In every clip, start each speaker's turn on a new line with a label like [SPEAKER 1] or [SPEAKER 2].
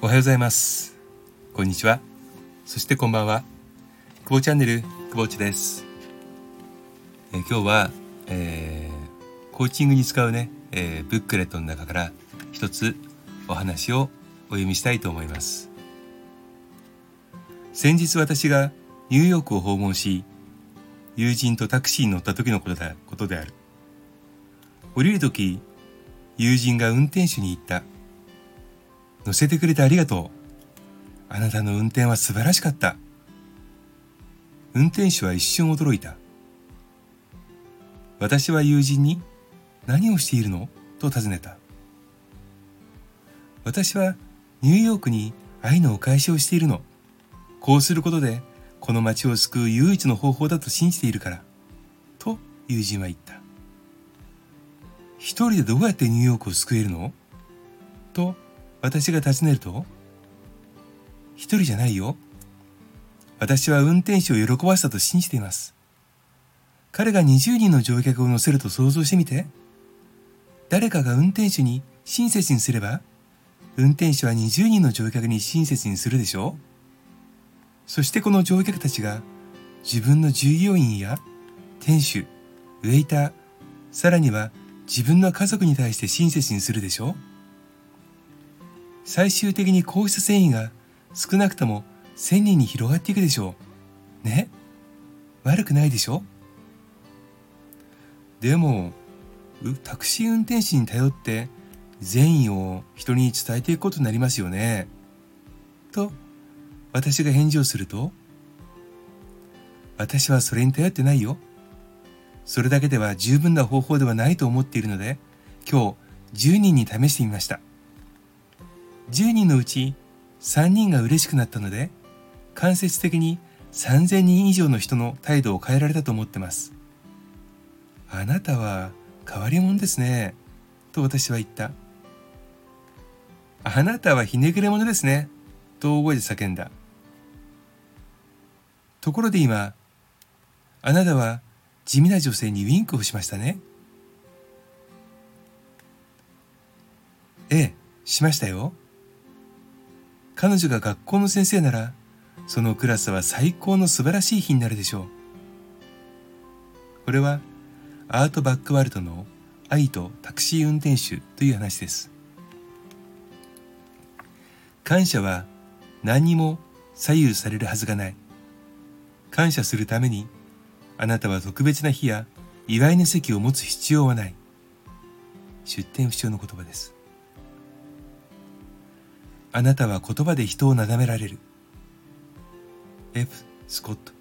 [SPEAKER 1] おはようございます。こんにちは。そしてこんばんは。久保チャンネル久保ちです。え今日は、えー、コーチングに使うね、えー、ブックレットの中から一つお話をお読みしたいと思います。先日私がニューヨークを訪問し友人とタクシーに乗った時のことだことである。降りる時友人が運転手に言った。乗せてくれてありがとう。あなたの運転は素晴らしかった。運転手は一瞬驚いた。私は友人に何をしているの？と尋ねた。私はニューヨークに愛のお返しをしているの。こうすることでこの街を救う唯一の方法だと信じているから。と友人は言った。一人でどうやってニューヨークを救えるの？と私が尋ねると、一人じゃないよ。私は運転手を喜ばせたと信じています。彼が20人の乗客を乗せると想像してみて。誰かが運転手に親切にすれば、運転手は20人の乗客に親切にするでしょうそしてこの乗客たちが自分の従業員や店主、ウェイター、さらには自分の家族に対して親切にするでしょう最終的にこうした繊維が少なくとも1000人に広がっていくでしょう。ね？悪くないでしょ？でも、タクシー運転手に頼って善意を人に伝えていくことになりますよね。と、私が返事をすると、私はそれに頼ってないよ。それだけでは十分な方法ではないと思っているので、今日10人に試してみました。10人のうち3人が嬉しくなったので、間接的に3000人以上の人の態度を変えられたと思ってます。あなたは変わり者ですね。と私は言った。あなたはひねくれ者ですね。と大声で叫んだ。ところで今、あなたは地味な女性にウィンクをしましたね。ええ、しましたよ。彼女が学校の先生なら、そのクラスは最高の素晴らしい日になるでしょう。これは、アートバックワールドの愛とタクシー運転手という話です。感謝は何にも左右されるはずがない。感謝するために、あなたは特別な日や祝いの席を持つ必要はない。出典不詳の言葉です。あなたは言葉で人をなだめられる。F. スコット・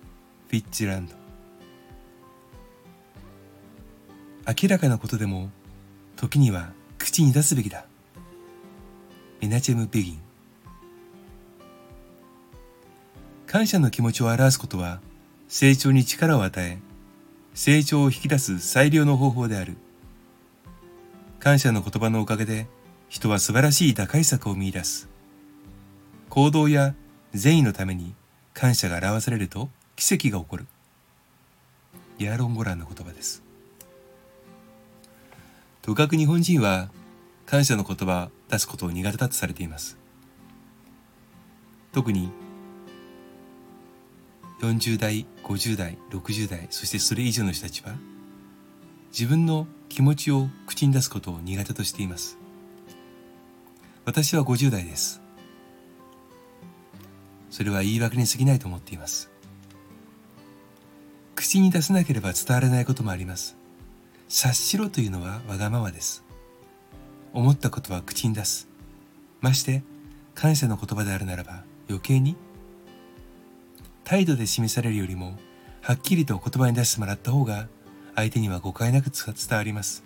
[SPEAKER 1] フィッチランド明らかなことでも時には口に出すべきだ。エナチェム・ベギン感謝の気持ちを表すことは成長に力を与え成長を引き出す最良の方法である感謝の言葉のおかげで人は素晴らしい打開策を見出す行動や善意のために感謝が表されると奇跡が起こる。ヤーロン・ゴランの言葉です。とかく日本人は感謝の言葉を出すことを苦手だとされています。特に40代、50代、60代、そしてそれ以上の人たちは自分の気持ちを口に出すことを苦手としています。私は50代です。それは言い訳に過ぎないと思っています。口に出さなければ伝わらないこともあります。察しろというのはわがままです。思ったことは口に出す。まして、感謝の言葉であるならば余計に？態度で示されるよりもはっきりと言葉に出してもらった方が相手には誤解なく伝わります。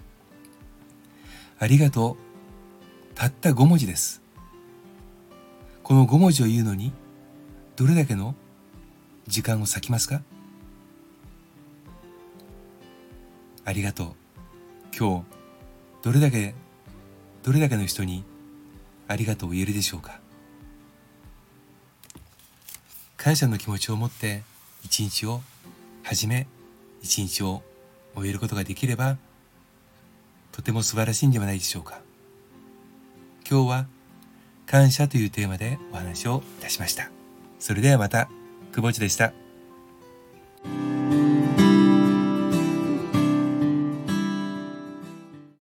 [SPEAKER 1] ありがとう。たった5文字です。この5文字を言うのにどれだけの時間を割きますか？ありがとう。今日、どれだけ、どれだけの人にありがとうを言えるでしょうか？感謝の気持ちを持って一日を始め、一日を終えることができれば、とても素晴らしいんではないでしょうか？今日は感謝というテーマでお話をいたしました。それではまた、久保地でした。